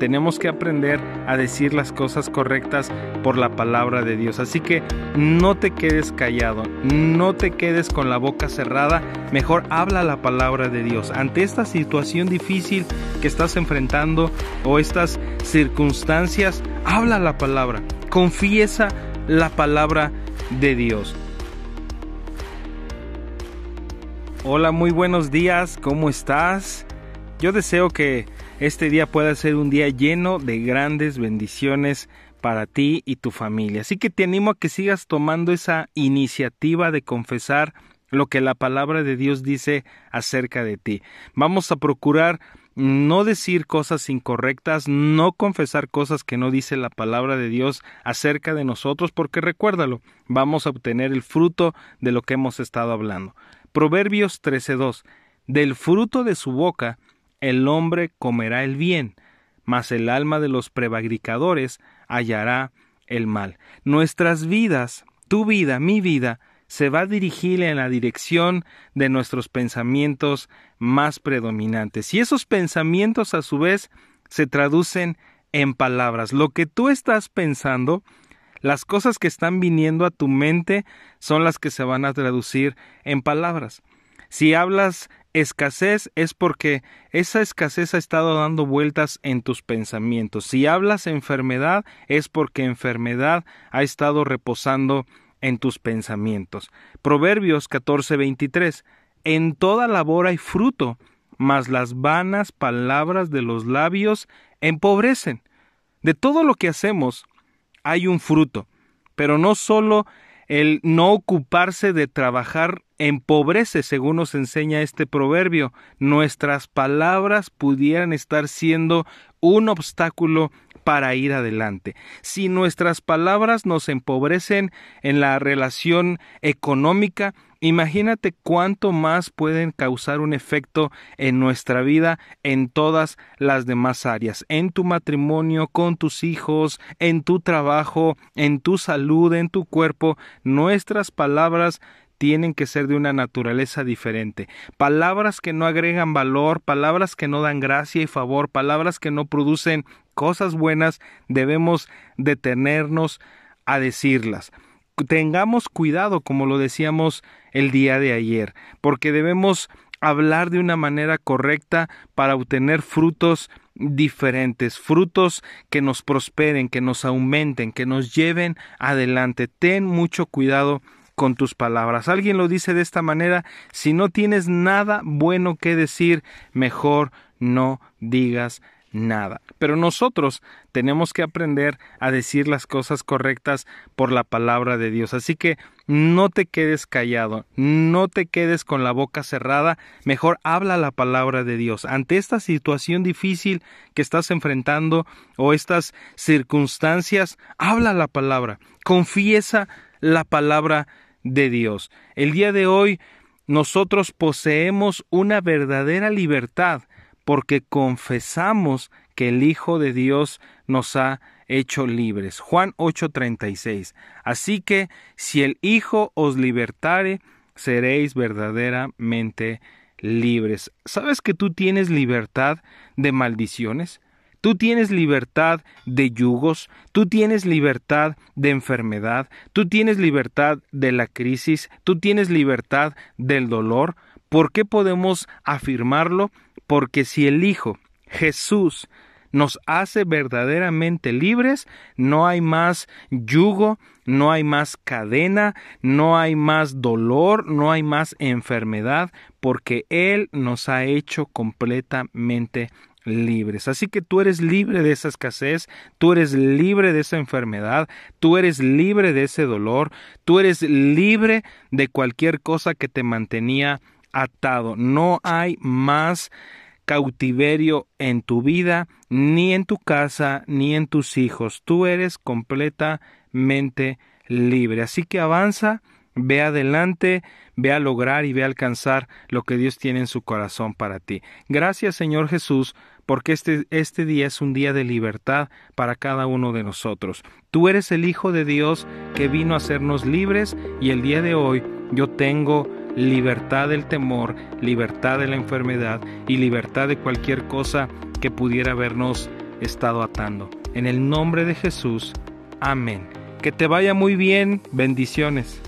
tenemos que aprender a decir las cosas correctas por la palabra de Dios. Así que no te quedes callado, no te quedes con la boca cerrada, mejor habla la palabra de Dios. Ante esta situación difícil que estás enfrentando o estas circunstancias, habla la palabra, confiesa la palabra de Dios. Hola, muy buenos días, ¿cómo estás? Yo deseo que este día pueda ser un día lleno de grandes bendiciones para ti y tu familia. Así que te animo a que sigas tomando esa iniciativa de confesar lo que la palabra de Dios dice acerca de ti. Vamos a procurar no decir cosas incorrectas, no confesar cosas que no dice la palabra de Dios acerca de nosotros, porque recuérdalo, vamos a obtener el fruto de lo que hemos estado hablando. Proverbios 13:2 Del fruto de su boca el hombre comerá el bien, mas el alma de los prevaricadores hallará el mal. Nuestras vidas, tu vida, mi vida, se va a dirigir en la dirección de nuestros pensamientos más predominantes. Y esos pensamientos a su vez se traducen en palabras. Lo que tú estás pensando las cosas que están viniendo a tu mente son las que se van a traducir en palabras. Si hablas escasez es porque esa escasez ha estado dando vueltas en tus pensamientos. Si hablas enfermedad es porque enfermedad ha estado reposando en tus pensamientos. Proverbios 14:23 En toda labor hay fruto, mas las vanas palabras de los labios empobrecen. De todo lo que hacemos, hay un fruto, pero no solo el no ocuparse de trabajar empobrece, según nos enseña este proverbio. Nuestras palabras pudieran estar siendo un obstáculo para ir adelante. Si nuestras palabras nos empobrecen en la relación económica, Imagínate cuánto más pueden causar un efecto en nuestra vida en todas las demás áreas, en tu matrimonio, con tus hijos, en tu trabajo, en tu salud, en tu cuerpo. Nuestras palabras tienen que ser de una naturaleza diferente. Palabras que no agregan valor, palabras que no dan gracia y favor, palabras que no producen cosas buenas, debemos detenernos a decirlas tengamos cuidado, como lo decíamos el día de ayer, porque debemos hablar de una manera correcta para obtener frutos diferentes, frutos que nos prosperen, que nos aumenten, que nos lleven adelante. Ten mucho cuidado con tus palabras. Alguien lo dice de esta manera, si no tienes nada bueno que decir, mejor no digas nada. Pero nosotros tenemos que aprender a decir las cosas correctas por la palabra de Dios. Así que no te quedes callado, no te quedes con la boca cerrada, mejor habla la palabra de Dios. Ante esta situación difícil que estás enfrentando o estas circunstancias, habla la palabra, confiesa la palabra de Dios. El día de hoy nosotros poseemos una verdadera libertad porque confesamos que el Hijo de Dios nos ha hecho libres. Juan 8:36. Así que si el Hijo os libertare, seréis verdaderamente libres. ¿Sabes que tú tienes libertad de maldiciones? Tú tienes libertad de yugos, tú tienes libertad de enfermedad, tú tienes libertad de la crisis, tú tienes libertad del dolor. ¿Por qué podemos afirmarlo? porque si el Hijo, Jesús, nos hace verdaderamente libres, no hay más yugo, no hay más cadena, no hay más dolor, no hay más enfermedad, porque Él nos ha hecho completamente libres. Así que tú eres libre de esa escasez, tú eres libre de esa enfermedad, tú eres libre de ese dolor, tú eres libre de cualquier cosa que te mantenía atado. No hay más cautiverio en tu vida, ni en tu casa, ni en tus hijos. Tú eres completamente libre. Así que avanza, ve adelante, ve a lograr y ve a alcanzar lo que Dios tiene en su corazón para ti. Gracias Señor Jesús, porque este, este día es un día de libertad para cada uno de nosotros. Tú eres el Hijo de Dios que vino a hacernos libres y el día de hoy yo tengo libertad del temor, libertad de la enfermedad y libertad de cualquier cosa que pudiera habernos estado atando. En el nombre de Jesús, amén. Que te vaya muy bien, bendiciones.